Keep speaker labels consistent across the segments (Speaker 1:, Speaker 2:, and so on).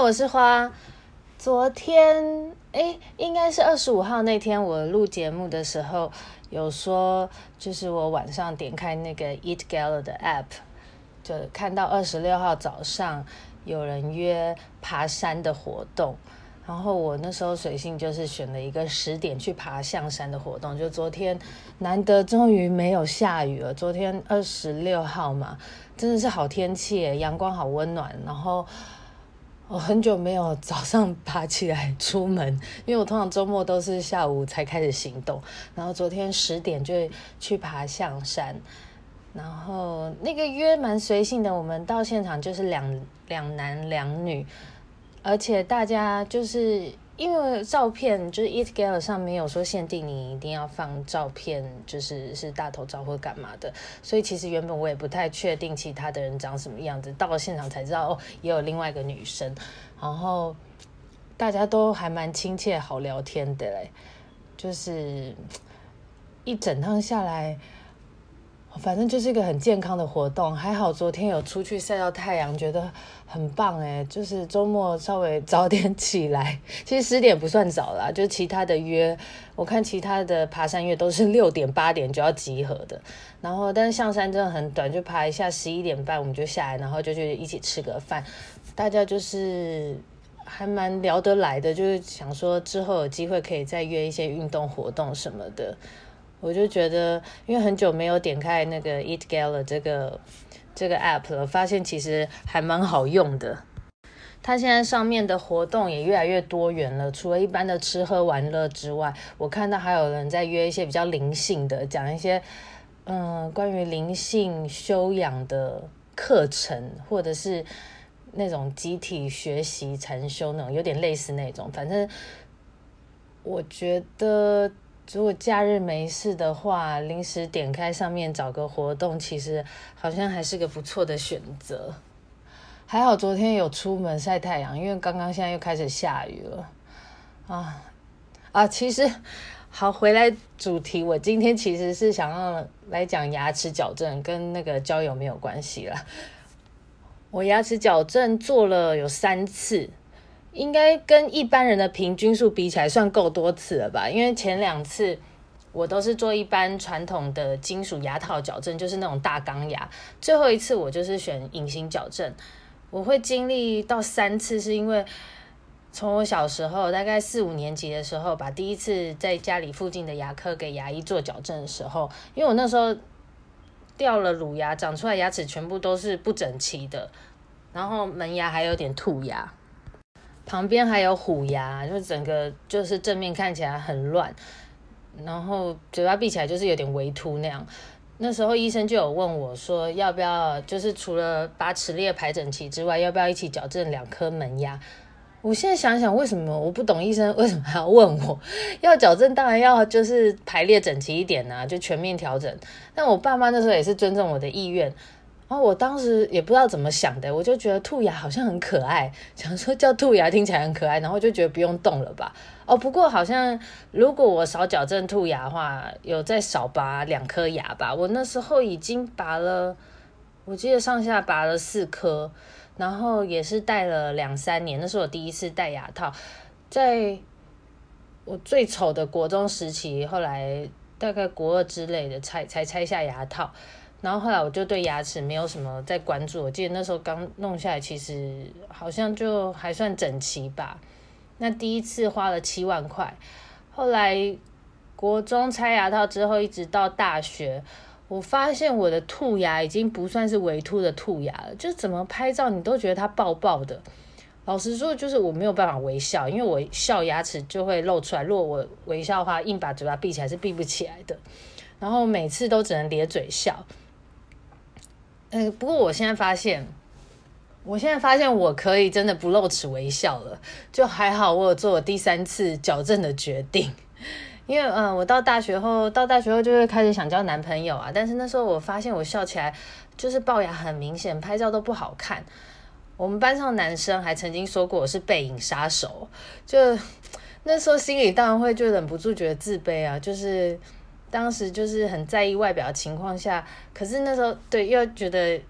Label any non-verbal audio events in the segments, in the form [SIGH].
Speaker 1: 我是花。昨天，哎，应该是二十五号那天，我录节目的时候。有说，就是我晚上点开那个 Eat Gala 的 app，就看到二十六号早上有人约爬山的活动，然后我那时候随性就是选了一个十点去爬象山的活动。就昨天难得终于没有下雨了，昨天二十六号嘛，真的是好天气，阳光好温暖，然后。我很久没有早上爬起来出门，[LAUGHS] 因为我通常周末都是下午才开始行动。然后昨天十点就去爬象山，然后那个约蛮随性的，我们到现场就是两两男两女，而且大家就是。因为照片就是 Eat Gala 上没有说限定你一定要放照片，就是是大头照或干嘛的，所以其实原本我也不太确定其他的人长什么样子，到了现场才知道哦，也有另外一个女生，然后大家都还蛮亲切、好聊天的嘞，就是一整趟下来。反正就是一个很健康的活动，还好昨天有出去晒到太阳，觉得很棒诶，就是周末稍微早点起来，[LAUGHS] 其实十点不算早啦，就其他的约，我看其他的爬山约都是六点八点就要集合的。然后，但是象山真的很短，就爬一下，十一点半我们就下来，然后就去一起吃个饭。大家就是还蛮聊得来的，就是想说之后有机会可以再约一些运动活动什么的。我就觉得，因为很久没有点开那个 Eat Gala 这个这个 app 了，发现其实还蛮好用的。它现在上面的活动也越来越多元了，除了一般的吃喝玩乐之外，我看到还有人在约一些比较灵性的，讲一些嗯关于灵性修养的课程，或者是那种集体学习禅修那种，有点类似那种。反正我觉得。如果假日没事的话，临时点开上面找个活动，其实好像还是个不错的选择。还好昨天有出门晒太阳，因为刚刚现在又开始下雨了。啊啊，其实好回来主题，我今天其实是想要来讲牙齿矫正，跟那个交友没有关系啦。我牙齿矫正做了有三次。应该跟一般人的平均数比起来，算够多次了吧？因为前两次我都是做一般传统的金属牙套矫正，就是那种大钢牙。最后一次我就是选隐形矫正。我会经历到三次，是因为从我小时候大概四五年级的时候，把第一次在家里附近的牙科给牙医做矫正的时候，因为我那时候掉了乳牙，长出来牙齿全部都是不整齐的，然后门牙还有点兔牙。旁边还有虎牙，就整个就是正面看起来很乱，然后嘴巴闭起来就是有点微凸那样。那时候医生就有问我说，要不要就是除了把齿列排整齐之外，要不要一起矫正两颗门牙？我现在想想，为什么我不懂医生为什么还要问我？[LAUGHS] 要矫正当然要就是排列整齐一点呐、就全面调整。但我爸妈那时候也是尊重我的意愿。然后我当时也不知道怎么想的，我就觉得兔牙好像很可爱，[LAUGHS] 想说叫兔牙听起来很可爱，然后就觉得不用动了吧。哦，不过好像如果我少矫正兔牙的话，有再少拔两颗牙吧。我那时候已经拔了，我记得上下拔了四颗，然后也是戴了两三年，那是我第一次戴牙套，在我最丑的国中时期，后来大概国二之类的才才拆下牙套。然后后来我就对牙齿没有什么再关注，我记得那时候刚弄下来，其实好像就还算整齐吧。那第一次花了七万块，后来国中拆牙套之后，一直到大学，我发现我的兔牙已经不算是微凸的兔牙了，就怎么拍照你都觉得它爆爆的。老实说，就是我没有办法微笑，因为我笑牙齿就会露出来。如果我微笑的话，硬把嘴巴闭起来是闭不起来的。然后每次都只能咧嘴笑。呃，不过我现在发现，我现在发现我可以真的不露齿微笑了，就还好。我有做我第三次矫正的决定，因为嗯、我到大学后，到大学后就会开始想交男朋友啊。但是那时候我发现我笑起来就是龅牙很明显，拍照都不好看。我们班上男生还曾经说过我是背影杀手，就 [LAUGHS] 那时候心里当然会就忍不住觉得自卑啊，就是。当时就是很在意外表的情况下，可是那时候对又觉得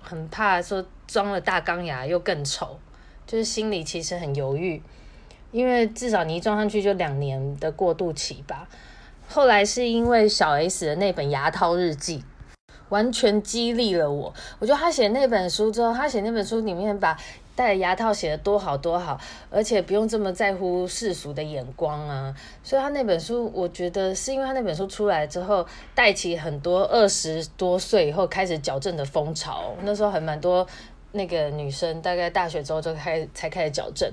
Speaker 1: 很怕说装了大钢牙又更丑，就是心里其实很犹豫，因为至少你一装上去就两年的过渡期吧。后来是因为小 S 的那本牙套日记，完全激励了我。我觉得他写那本书之后，他写那本书里面把。戴牙套写得多好多好，而且不用这么在乎世俗的眼光啊！所以他那本书，我觉得是因为他那本书出来之后，带起很多二十多岁以后开始矫正的风潮。那时候还蛮多那个女生，大概大学之后就开才开始矫正。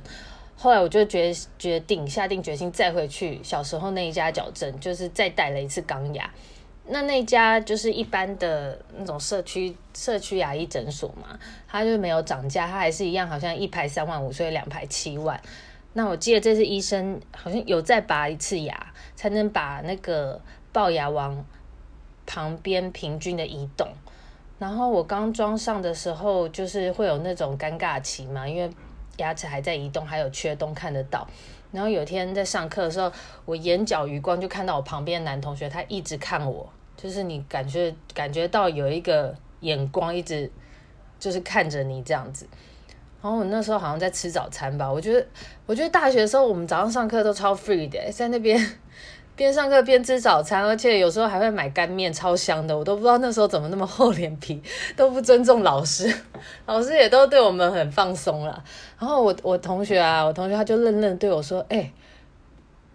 Speaker 1: 后来我就决决定下定决心再回去小时候那一家矫正，就是再戴了一次钢牙。那那家就是一般的那种社区社区牙医诊所嘛，它就没有涨价，它还是一样，好像一排三万五，所以两排七万。那我记得这次医生好像有再拔一次牙，才能把那个龅牙往旁边平均的移动。然后我刚装上的时候，就是会有那种尴尬期嘛，因为牙齿还在移动，还有缺洞看得到。然后有一天在上课的时候，我眼角余光就看到我旁边的男同学，他一直看我，就是你感觉感觉到有一个眼光一直就是看着你这样子。然后我那时候好像在吃早餐吧，我觉得我觉得大学的时候我们早上上课都超 free 的，在那边。边上课边吃早餐，而且有时候还会买干面，超香的。我都不知道那时候怎么那么厚脸皮，都不尊重老师，老师也都对我们很放松了。然后我我同学啊，我同学他就愣愣对我说：“哎、欸，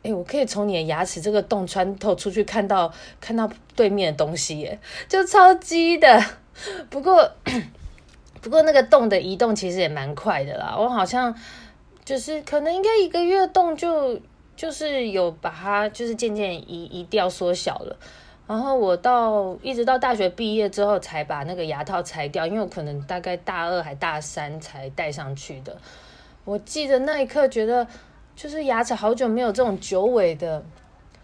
Speaker 1: 哎、我可以从你的牙齿这个洞穿透出去，看到看到对面的东西，耶，就超级的。不过 [CLEARS THROAT] 不过那个洞的移动其实也蛮快的啦，我好像就是可能应该一个月洞就。”就是有把它，就是渐渐移移掉缩小了，然后我到一直到大学毕业之后才把那个牙套拆掉，因为我可能大概大二还大三才戴上去的。我记得那一刻觉得，就是牙齿好久没有这种久违的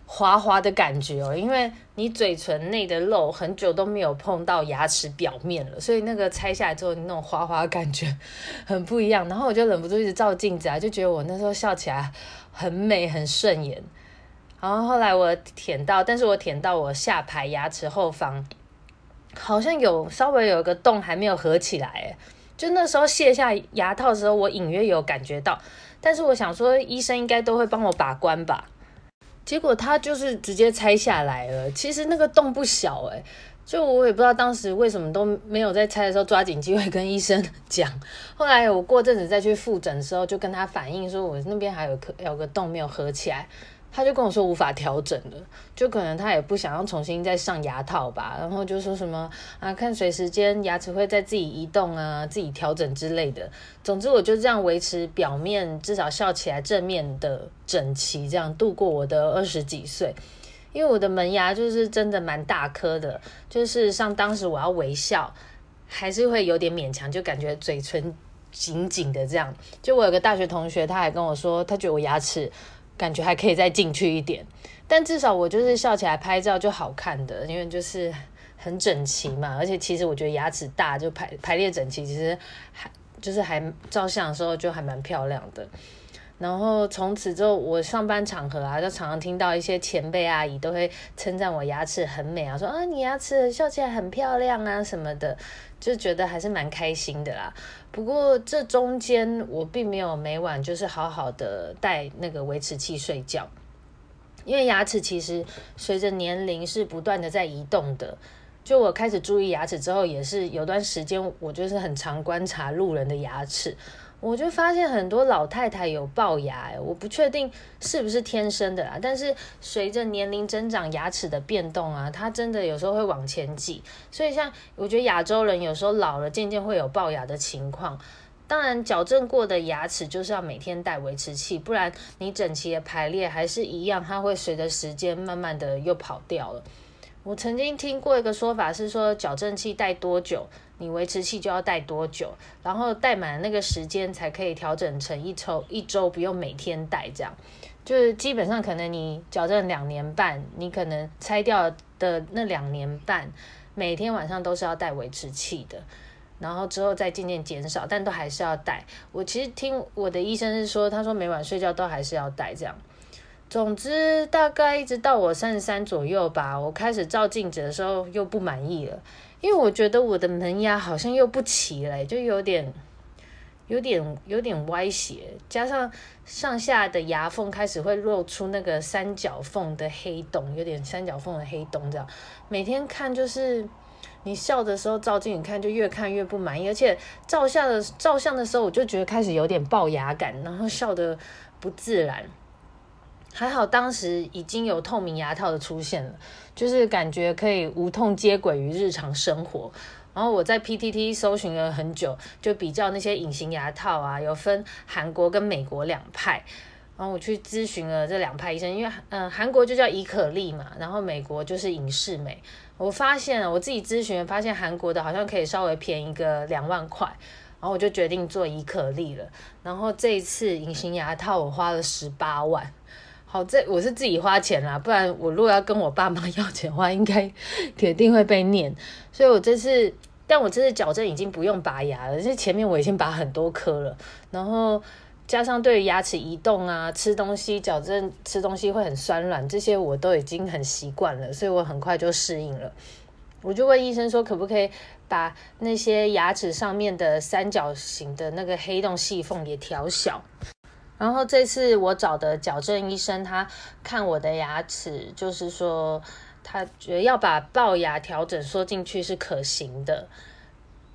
Speaker 1: 滑滑的感觉哦，因为你嘴唇内的肉很久都没有碰到牙齿表面了，所以那个拆下来之后那种滑滑的感觉很不一样。然后我就忍不住一直照镜子啊，就觉得我那时候笑起来。很美，很顺眼。然后后来我舔到，但是我舔到我下排牙齿后方，好像有稍微有一个洞还没有合起来。就那时候卸下牙套的时候，我隐约有感觉到。但是我想说，医生应该都会帮我把关吧。结果他就是直接拆下来了。其实那个洞不小诶。就我也不知道当时为什么都没有在拆的时候抓紧机会跟医生讲。后来我过阵子再去复诊的时候，就跟他反映说，我那边还有颗有个洞没有合起来，他就跟我说无法调整了，就可能他也不想要重新再上牙套吧。然后就说什么啊，看随时间牙齿会再自己移动啊，自己调整之类的。总之我就这样维持表面至少笑起来正面的整齐，这样度过我的二十几岁。因为我的门牙就是真的蛮大颗的，就是像当时我要微笑，还是会有点勉强，就感觉嘴唇紧紧的这样。就我有个大学同学，他还跟我说，他觉得我牙齿感觉还可以再进去一点，但至少我就是笑起来拍照就好看的，因为就是很整齐嘛。而且其实我觉得牙齿大就排排列整齐，其实还就是还照相的时候就还蛮漂亮的。然后从此之后，我上班场合啊，就常常听到一些前辈阿姨都会称赞我牙齿很美啊，说啊你牙齿笑起来很漂亮啊什么的，就觉得还是蛮开心的啦。不过这中间我并没有每晚就是好好的戴那个维持器睡觉，因为牙齿其实随着年龄是不断的在移动的。就我开始注意牙齿之后，也是有段时间我就是很常观察路人的牙齿。我就发现很多老太太有龅牙，我不确定是不是天生的啦。但是随着年龄增长，牙齿的变动啊，它真的有时候会往前挤。所以像我觉得亚洲人有时候老了，渐渐会有龅牙的情况。当然，矫正过的牙齿就是要每天戴维持器，不然你整齐的排列还是一样，它会随着时间慢慢的又跑掉了。我曾经听过一个说法是说，矫正器戴多久，你维持器就要戴多久，然后戴满那个时间才可以调整成一周，一周不用每天戴，这样就是基本上可能你矫正两年半，你可能拆掉的那两年半，每天晚上都是要戴维持器的。然后之后再渐渐减少，但都还是要戴。我其实听我的医生是说，他说每晚睡觉都还是要戴这样。总之，大概一直到我三十三左右吧，我开始照镜子的时候又不满意了，因为我觉得我的门牙好像又不齐了，就有点、有点、有点歪斜，加上上下的牙缝开始会露出那个三角缝的黑洞，有点三角缝的黑洞这样。每天看就是。你笑的时候照镜，你看就越看越不满意，而且照相的照相的时候，我就觉得开始有点龅牙感，然后笑得不自然。还好当时已经有透明牙套的出现了，就是感觉可以无痛接轨于日常生活。然后我在 PTT 搜寻了很久，就比较那些隐形牙套啊，有分韩国跟美国两派。然后我去咨询了这两派医生，因为嗯，韩国就叫伊可利嘛，然后美国就是隐适美。我发现我自己咨询，发现韩国的好像可以稍微便宜个两万块，然后我就决定做伊可利了。然后这一次隐形牙套我花了十八万，好，这我是自己花钱啦，不然我如果要跟我爸妈 [LAUGHS] 要钱的话，应该铁定会被念。所以我这次，但我这次矫正已经不用拔牙了，因为前面我已经拔很多颗了，然后。加上对于牙齿移动啊、吃东西矫正、吃东西会很酸软，这些我都已经很习惯了，所以我很快就适应了。我就问医生说，可不可以把那些牙齿上面的三角形的那个黑洞细缝也调小？然后这次我找的矫正医生，他看我的牙齿，就是说他觉要把龅牙调整缩进去是可行的。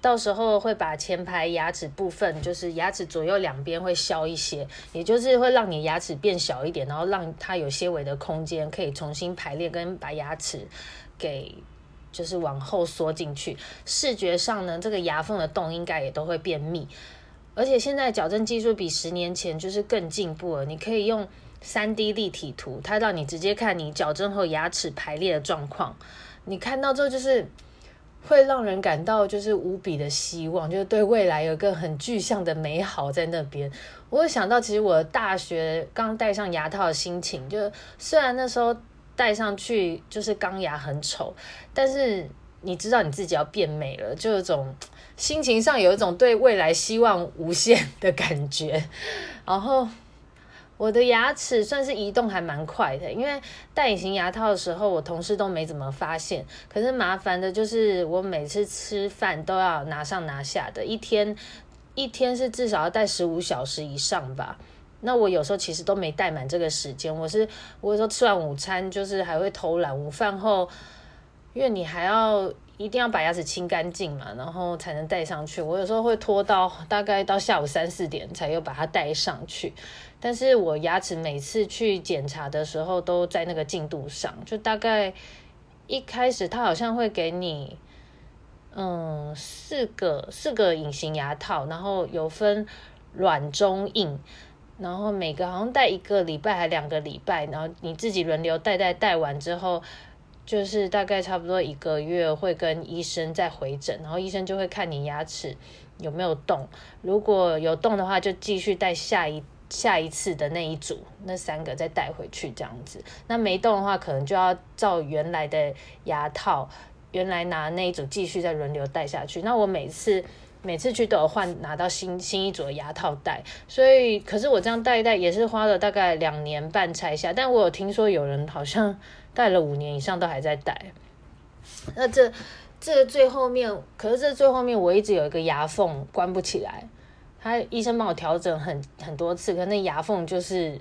Speaker 1: 到时候会把前排牙齿部分，就是牙齿左右两边会削一些，也就是会让你牙齿变小一点，然后让它有些微的空间可以重新排列，跟把牙齿给就是往后缩进去。视觉上呢，这个牙缝的洞应该也都会变密。而且现在矫正技术比十年前就是更进步了，你可以用 3D 立体图，它让你直接看你矫正后牙齿排列的状况。你看到之后就是。会让人感到就是无比的希望，就是对未来有一个很具象的美好在那边。我会想到，其实我大学刚戴上牙套的心情，就虽然那时候戴上去就是钢牙很丑，但是你知道你自己要变美了，就有种心情上有一种对未来希望无限的感觉，[LAUGHS] 然后。我的牙齿算是移动还蛮快的，因为戴隐形牙套的时候，我同事都没怎么发现。可是麻烦的就是，我每次吃饭都要拿上拿下的，一天一天是至少要戴十五小时以上吧。那我有时候其实都没戴满这个时间，我是我有时候吃完午餐就是还会偷懒，午饭后，因为你还要一定要把牙齿清干净嘛，然后才能戴上去。我有时候会拖到大概到下午三四点才又把它戴上去。但是我牙齿每次去检查的时候都在那个进度上，就大概一开始他好像会给你，嗯，四个四个隐形牙套，然后有分软、中、硬，然后每个好像戴一个礼拜还两个礼拜，然后你自己轮流戴戴戴完之后，就是大概差不多一个月会跟医生再回诊，然后医生就会看你牙齿有没有动，如果有动的话就继续戴下一。下一次的那一组，那三个再带回去这样子。那没动的话，可能就要照原来的牙套，原来拿那一组继续再轮流戴下去。那我每次每次去都有换，拿到新新一组的牙套戴。所以，可是我这样戴一戴也是花了大概两年半拆下。但我有听说有人好像戴了五年以上都还在戴。那这这最后面，可是这最后面我一直有一个牙缝关不起来。他医生帮我调整很很多次，可那牙缝就是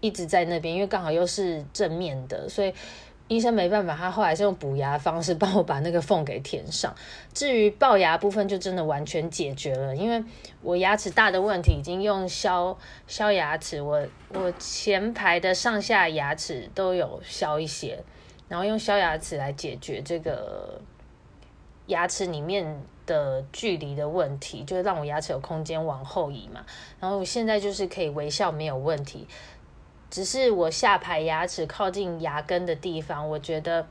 Speaker 1: 一直在那边，因为刚好又是正面的，所以医生没办法，他后来是用补牙方式帮我把那个缝给填上。至于龅牙部分，就真的完全解决了，因为我牙齿大的问题已经用削削牙齿，我我前排的上下牙齿都有削一些，然后用削牙齿来解决这个牙齿里面。的距离的问题，就是让我牙齿有空间往后移嘛。然后我现在就是可以微笑没有问题，只是我下排牙齿靠近牙根的地方，我觉得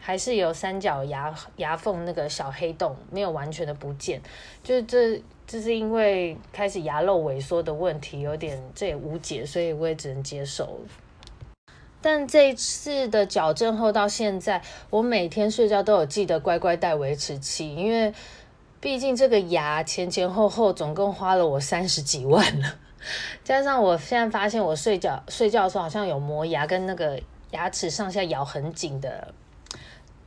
Speaker 1: 还是有三角牙牙缝那个小黑洞没有完全的不见，就是这这是因为开始牙肉萎缩的问题，有点这也无解，所以我也只能接受。但这一次的矫正后到现在，我每天睡觉都有记得乖乖戴维持器，因为毕竟这个牙前前后后总共花了我三十几万了，加上我现在发现我睡觉睡觉的时候好像有磨牙跟那个牙齿上下咬很紧的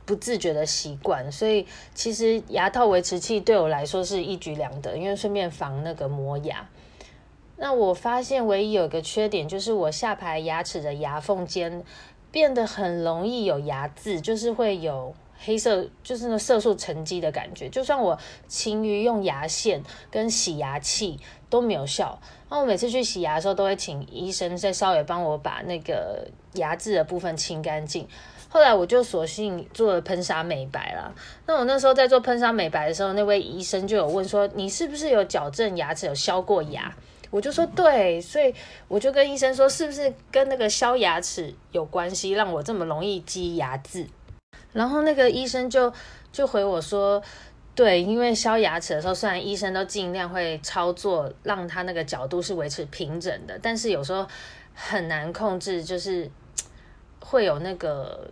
Speaker 1: 不自觉的习惯，所以其实牙套维持器对我来说是一举两得，因为顺便防那个磨牙。那我发现唯一有个缺点，就是我下排牙齿的牙缝间变得很容易有牙渍，就是会有黑色，就是那色素沉积的感觉。就算我勤于用牙线跟洗牙器都没有效。那我每次去洗牙的时候，都会请医生再稍微帮我把那个牙渍的部分清干净。后来我就索性做了喷砂美白了。那我那时候在做喷砂美白的时候，那位医生就有问说：“你是不是有矫正牙齿，有削过牙？”我就说对，所以我就跟医生说，是不是跟那个削牙齿有关系，让我这么容易积牙渍？然后那个医生就就回我说，对，因为削牙齿的时候，虽然医生都尽量会操作，让他那个角度是维持平整的，但是有时候很难控制，就是会有那个。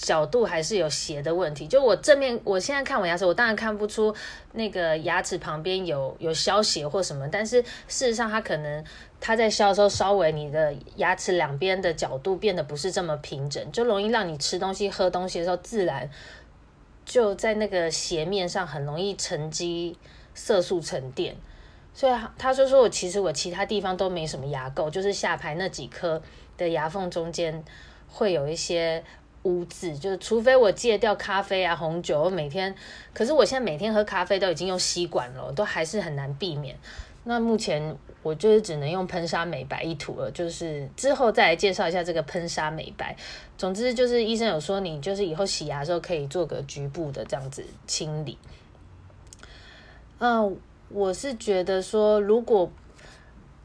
Speaker 1: 角度还是有斜的问题，就我正面，我现在看我牙齿，我当然看不出那个牙齿旁边有有削斜或什么，但是事实上，它可能它在削的时候，稍微你的牙齿两边的角度变得不是这么平整，就容易让你吃东西、喝东西的时候，自然就在那个斜面上很容易沉积色素沉淀。所以他就说我其实我其他地方都没什么牙垢，就是下排那几颗的牙缝中间会有一些。污渍，就是除非我戒掉咖啡啊、红酒，我每天，可是我现在每天喝咖啡都已经用吸管了，都还是很难避免。那目前我就是只能用喷砂美白一涂了，就是之后再来介绍一下这个喷砂美白。总之就是医生有说，你就是以后洗牙的时候可以做个局部的这样子清理。嗯，我是觉得说，如果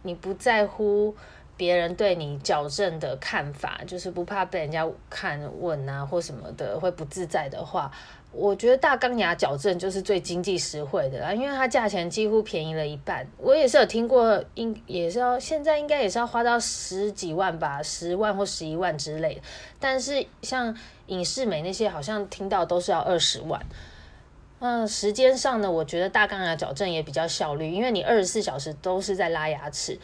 Speaker 1: 你不在乎。别人对你矫正的看法，就是不怕被人家看问啊或什么的，会不自在的话，我觉得大钢牙矫正就是最经济实惠的啦，因为它价钱几乎便宜了一半。我也是有听过，应也是要现在应该也是要花到十几万吧，十万或十一万之类的。但是像隐适美那些，好像听到都是要二十万。嗯，时间上呢，我觉得大钢牙矫正也比较效率，因为你二十四小时都是在拉牙齿。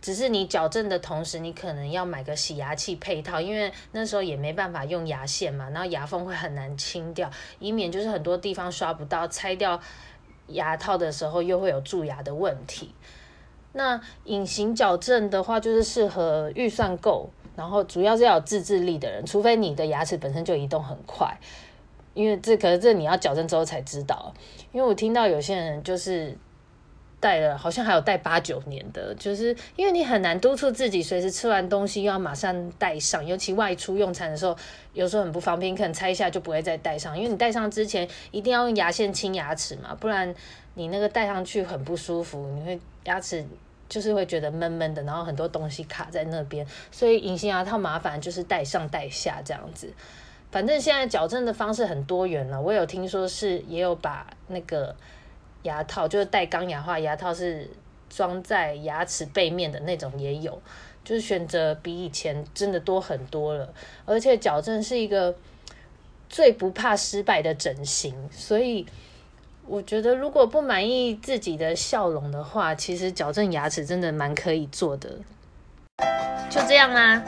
Speaker 1: 只是你矫正的同时，你可能要买个洗牙器配套，因为那时候也没办法用牙线嘛，然后牙缝会很难清掉，以免就是很多地方刷不到，拆掉牙套的时候又会有蛀牙的问题。那隐形矫正的话，就是适合预算够，然后主要是要有自制力的人，除非你的牙齿本身就移动很快，因为这可是这你要矫正之后才知道，因为我听到有些人就是。戴了好像还有戴八九年的，就是因为你很难督促自己随时吃完东西又要马上戴上，尤其外出用餐的时候，有时候很不方便，可能拆一下就不会再戴上，因为你戴上之前一定要用牙线清牙齿嘛，不然你那个戴上去很不舒服，你会牙齿就是会觉得闷闷的，然后很多东西卡在那边，所以隐形牙套麻烦就是戴上戴下这样子。反正现在矫正的方式很多元了，我有听说是也有把那个。牙套就是带钢牙化牙套，是装在牙齿背面的那种也有，就是选择比以前真的多很多了。而且矫正是一个最不怕失败的整形，所以我觉得如果不满意自己的笑容的话，其实矫正牙齿真的蛮可以做的。就这样啦。